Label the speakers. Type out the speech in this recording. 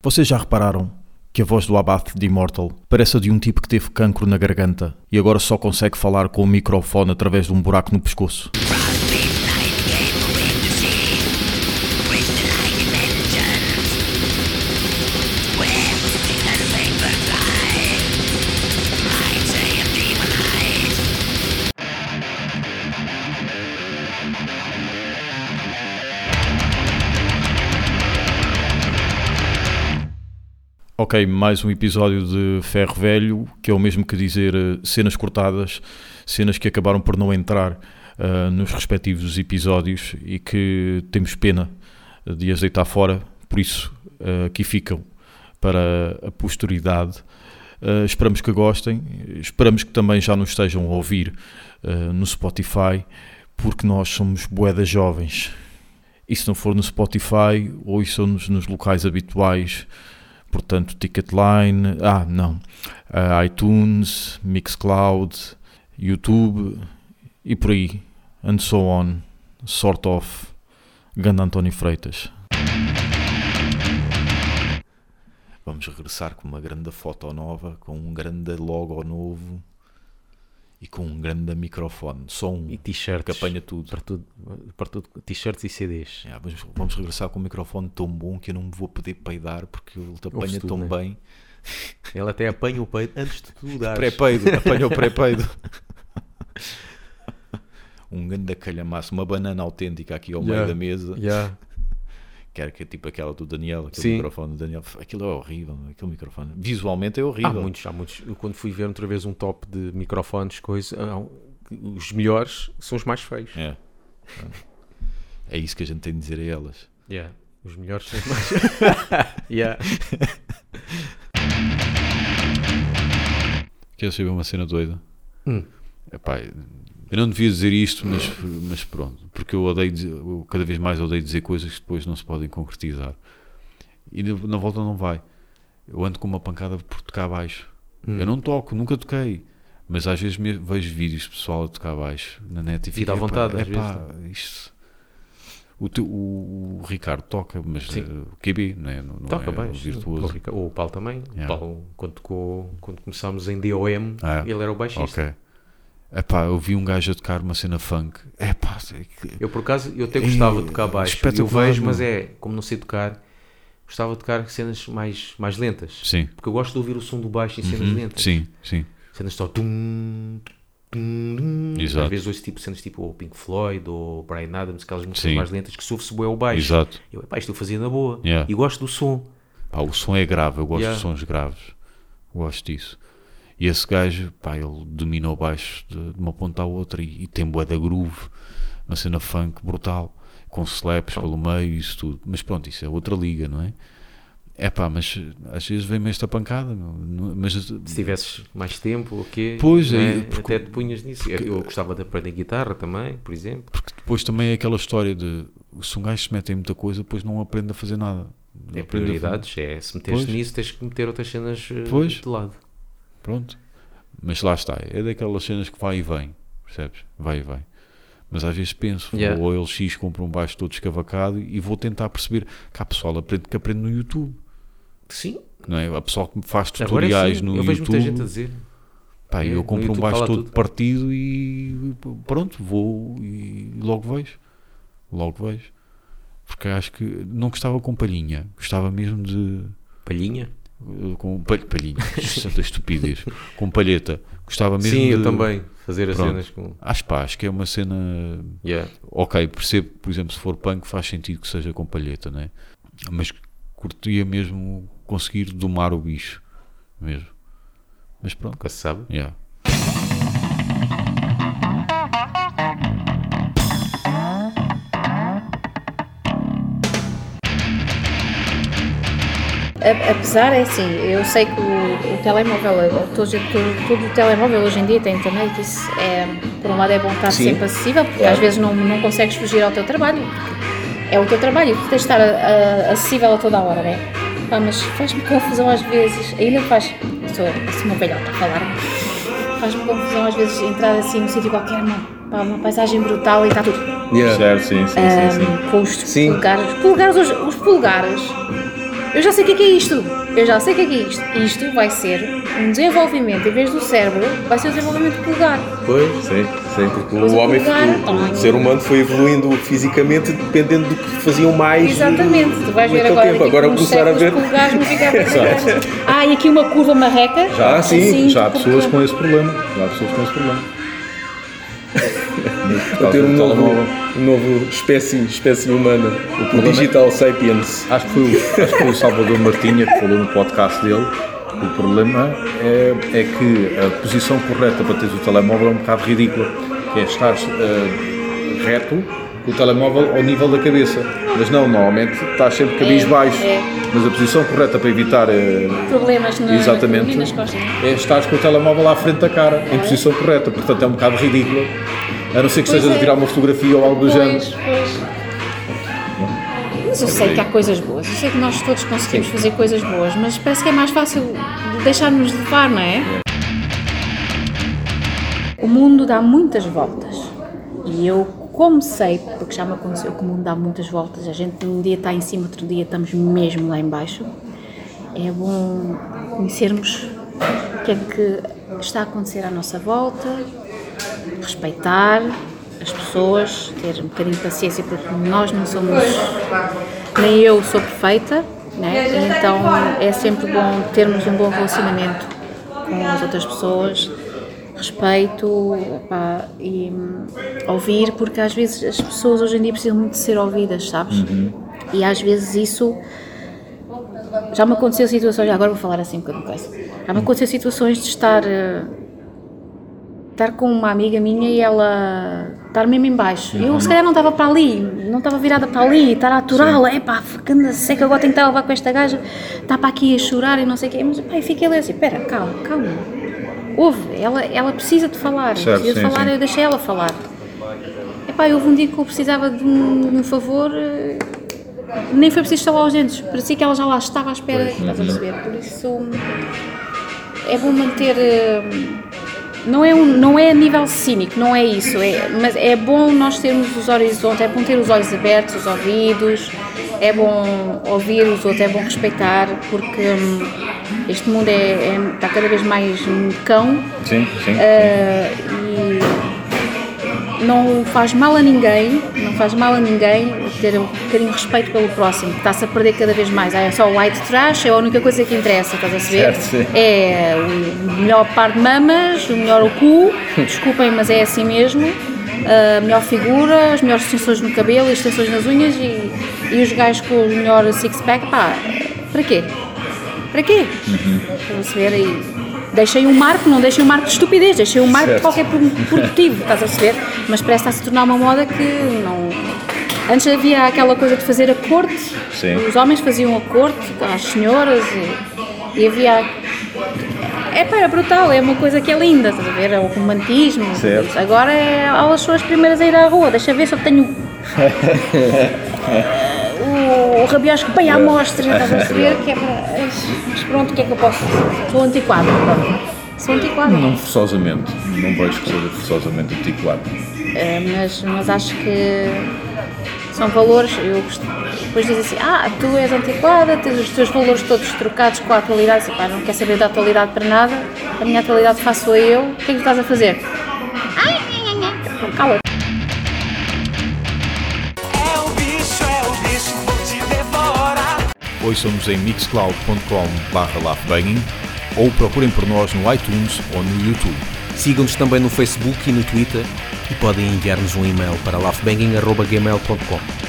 Speaker 1: Vocês já repararam que a voz do Abath de Immortal parece a de um tipo que teve cancro na garganta e agora só consegue falar com o microfone através de um buraco no pescoço? Ok, mais um episódio de Ferro Velho, que é o mesmo que dizer uh, cenas cortadas, cenas que acabaram por não entrar uh, nos respectivos episódios e que temos pena de azeitar fora, por isso uh, aqui ficam para a posteridade. esperamos que gostem, esperamos que também já nos estejam a ouvir no Spotify, porque nós somos boedas jovens. E se não for no Spotify, ou isso nos, nos locais habituais, portanto Ticketline, ah não, uh, iTunes, Mixcloud, YouTube e por aí, and so on, sort of, Ganda António Freitas. Vamos regressar com uma grande foto nova, com um grande logo novo e com um grande microfone, som
Speaker 2: e t-shirts
Speaker 1: que apanha tudo.
Speaker 2: Para tudo, para tudo t-shirts e CDs.
Speaker 1: É, vamos, vamos, regressar com um microfone tão bom que eu não me vou poder peidar porque ele te apanha tão né? bem.
Speaker 2: Ele até apanha o peido antes de tudo dar.
Speaker 1: Pré-peido, apanha o pré-peido. um grande calhamaço, uma banana autêntica aqui ao yeah, meio da mesa.
Speaker 2: Yeah
Speaker 1: que era tipo aquela do Daniel, aquele Sim. microfone do Daniel. Aquilo é horrível, aquele microfone. Visualmente é horrível.
Speaker 2: Há muitos, há muitos. Eu, quando fui ver outra vez um top de microfones, coisa, os melhores são os mais feios.
Speaker 1: É. É isso que a gente tem de dizer a elas.
Speaker 2: Yeah. Os melhores são os mais. yeah.
Speaker 1: Queres saber uma cena doida?
Speaker 2: Hum.
Speaker 1: Epá, eu não devia dizer isto, mas, mas pronto, porque eu odeio dizer, eu cada vez mais odeio dizer coisas que depois não se podem concretizar. E na volta não vai. Eu ando com uma pancada por tocar baixo. Hum. Eu não toco, nunca toquei. Mas às vezes vejo vídeos de pessoal a tocar baixo na net e fico.
Speaker 2: à vontade,
Speaker 1: é
Speaker 2: pá,
Speaker 1: isto. O, teu, o, o, Ricardo toca, mas uh, o QB não é, não, não
Speaker 2: toca
Speaker 1: é
Speaker 2: bem,
Speaker 1: virtuoso.
Speaker 2: O, o Paulo também. Yeah. O Paulo, quando, tocou, quando começámos em DOM, ah, ele era o baixista.
Speaker 1: Okay. Epá, eu vi um gajo a tocar uma cena funk. Epá,
Speaker 2: eu por acaso eu até gostava de tocar baixo. Eu vejo, mas é, como não sei tocar, gostava de tocar cenas mais, mais lentas.
Speaker 1: Sim.
Speaker 2: Porque eu gosto de ouvir o som do baixo em cenas uhum. lentas.
Speaker 1: Sim, sim.
Speaker 2: Cenas só tum, tum, Exato. Às vezes ouço tipo, cenas tipo o Pink Floyd ou Brian Adams, aquelas músicas sim. mais lentas que soube-se o baixo.
Speaker 1: Exato.
Speaker 2: Eu, epá, isto eu fazia na boa.
Speaker 1: Yeah.
Speaker 2: E gosto do som.
Speaker 1: Pá, o som é grave, eu gosto yeah. de sons graves. Gosto disso. E esse gajo, pá, ele domina o baixo de, de uma ponta à outra e, e tem boa da groove, uma cena funk brutal, com slaps pelo meio e isso tudo. Mas pronto, isso é outra liga, não é? É pá, mas às vezes vem-me esta pancada. Mas,
Speaker 2: Se tivesses mais tempo, o quê?
Speaker 1: Pois,
Speaker 2: é, porque, até te punhas nisso. Porque, eu gostava de aprender guitarra também, por exemplo.
Speaker 1: Porque depois também é aquela história de se um gajo se mete em muita coisa, depois não aprende a fazer nada.
Speaker 2: É prioridades, é se meteres nisso, tens que meter outras cenas eh,
Speaker 1: pois.
Speaker 2: de lado.
Speaker 1: Pronto. Mas lá está. É daquelas cenas que vai e vem. Percebes? Vai e vem. Mas às vezes penso, yeah. o OLX compra um baixo todo escavacado e vou tentar perceber que há pessoal aprende, que aprende no YouTube.
Speaker 2: Sim.
Speaker 1: Não é? Há pessoal que faz tutoriais no
Speaker 2: eu
Speaker 1: YouTube.
Speaker 2: Eu vejo muita gente a dizer.
Speaker 1: Pá, é, eu compro um baixo todo tudo. partido e pronto, vou e logo vejo. Logo vejo. Porque acho que não gostava com palhinha, gostava mesmo de.
Speaker 2: Palhinha?
Speaker 1: Com palhinha, santa estupidez, com palheta. Gostava mesmo
Speaker 2: Sim,
Speaker 1: de...
Speaker 2: eu também, fazer as Pronto. cenas com.
Speaker 1: Acho, pá, acho que é uma cena.
Speaker 2: Yeah.
Speaker 1: Ok, percebo, por exemplo, se for punk, faz sentido que seja com palheta, né? Mas curtia mesmo conseguir domar o bicho, mesmo. Mas pronto.
Speaker 2: Nunca se sabe.
Speaker 1: Yeah.
Speaker 3: Apesar, é assim, eu sei que o, o telemóvel, todo, todo, todo, o telemóvel hoje em dia tem internet, isso é, por um lado é bom estar Sim. sempre acessível, porque às vezes não, não consegues fugir ao teu trabalho, é o teu trabalho tu tens de estar a, a, acessível a toda a hora, né? Pá, mas faz-me confusão às vezes, ainda faz, sou, sou uma velhota a falar, faz-me confusão às vezes entrar assim num sítio qualquer, uma, pá, uma paisagem brutal e está tudo.
Speaker 1: Yeah. Certo, sim, sim, um, sim,
Speaker 3: sim. Com os sim. polegares, os polegares, os, os polegares Eu já sei o que é, que é isto. Eu já sei o que é, que é isto. Isto vai ser um desenvolvimento, em vez do cérebro, vai ser o desenvolvimento polegar.
Speaker 2: Pois, sim, sim porque o homem, o, o ser humano foi evoluindo fisicamente dependendo do que faziam mais.
Speaker 3: Exatamente, tu vais ver agora. Tempo. Agora começar a ver. ah, e aqui uma curva marreca.
Speaker 1: Já, sim, assim, já há pessoas com esse problema. Já há pessoas com esse problema.
Speaker 2: Para ter um novo, um novo espécie, espécie humana, o, o Digital Sapiens.
Speaker 1: Acho que, foi, acho que foi o Salvador Martinha que falou no podcast dele. O problema é, é que a posição correta para teres o telemóvel é um bocado ridícula, que é estar uh, reto com o telemóvel ao nível da cabeça. Mas não, normalmente estás sempre cabis é, baixo. É. Mas a posição correta para evitar uh,
Speaker 3: problemas na,
Speaker 1: exatamente, nas costas. É estar com o telemóvel à frente da cara, em posição correta. Portanto, é um bocado ridículo a não ser que estejas a tirar uma fotografia ou algo do género.
Speaker 3: Mas eu sei que há coisas boas, eu sei que nós todos conseguimos fazer coisas boas, mas parece que é mais fácil deixar-nos levar, não é? O mundo dá muitas voltas e eu, como sei, porque já me aconteceu que o mundo dá muitas voltas, a gente um dia está em cima, outro dia estamos mesmo lá embaixo, é bom conhecermos o que é que está a acontecer à nossa volta, respeitar as pessoas, ter um bocadinho de paciência, porque nós não somos, nem eu sou perfeita, né? então é sempre bom termos um bom relacionamento com as outras pessoas, respeito pá, e hum, ouvir, porque às vezes as pessoas hoje em dia precisam muito de ser ouvidas, sabes? Uhum. E às vezes isso já me aconteceu situações, agora vou falar assim um bocadinho coisa, já me aconteceu situações de estar eh, estar com uma amiga minha e ela estar mesmo em baixo. Uhum. Eu se calhar não estava para ali, não estava virada para ali, estar a aturá-la, é pá, anda seca, agora tenho que estar a levar com esta gaja, está para aqui a chorar e não sei o quê. Mas pá, fiquei ali assim, espera, calma, calma. Ouve, ela, ela precisa de falar, certo, precisa sim, de falar, sim. eu deixei ela falar. Epá, houve um dia que eu precisava de um, de um favor, eh, nem foi preciso estalar os dentes, parecia que ela já lá estava à espera, pois, estás a perceber? Por isso é bom manter eh, não é, um, não é a nível cínico, não é isso, é, mas é bom nós termos os horizontes, é bom ter os olhos abertos, os ouvidos, é bom ouvir os outros, é bom respeitar, porque hum, este mundo é, é, está cada vez mais cão.
Speaker 1: Sim, sim.
Speaker 3: Uh, não faz mal a ninguém, não faz mal a ninguém ter um bocadinho de respeito pelo próximo, que está-se a perder cada vez mais. Ah, é só o white trash, é a única coisa que interessa, estás a saber? É o melhor par de mamas, o melhor o cu, desculpem, mas é assim mesmo. A melhor figura, as melhores extensões no cabelo, extensões nas unhas e, e os gajos com o melhor six-pack, pá, para quê? Para quê? Uhum. Para você ver aí deixei um marco, não deixei um marco de estupidez, deixei um marco certo. de qualquer produtivo, estás a perceber? Mas parece estar a se tornar uma moda que não. Antes havia aquela coisa de fazer a corte, Sim. os homens faziam a corte às senhoras e, e havia. É pá, era brutal, é uma coisa que é linda, estás a ver? É o romantismo. Agora é, elas são as primeiras a ir à rua, deixa ver se eu tenho. o, rabiosco bem à mostra, estás a perceber? Que é. Mas pronto, o que é que eu posso fazer? Sou antiquado, pronto. Sou antiquado.
Speaker 1: Não forçosamente, não vejo que seja forçosamente antiquado.
Speaker 3: É, mas, mas acho que são valores, eu depois dizem assim, ah, tu és antiquada, tens os teus valores todos trocados com a atualidade, assim, pá, não quer saber da atualidade para nada, a minha atualidade faço eu, o que é que tu estás a fazer? Ai, cala
Speaker 1: ouçam-nos em mixcloud.com.br ou procurem por nós no iTunes ou no YouTube.
Speaker 2: Sigam-nos também no Facebook e no Twitter e podem enviar-nos um e-mail para laughbanging.gmail.com.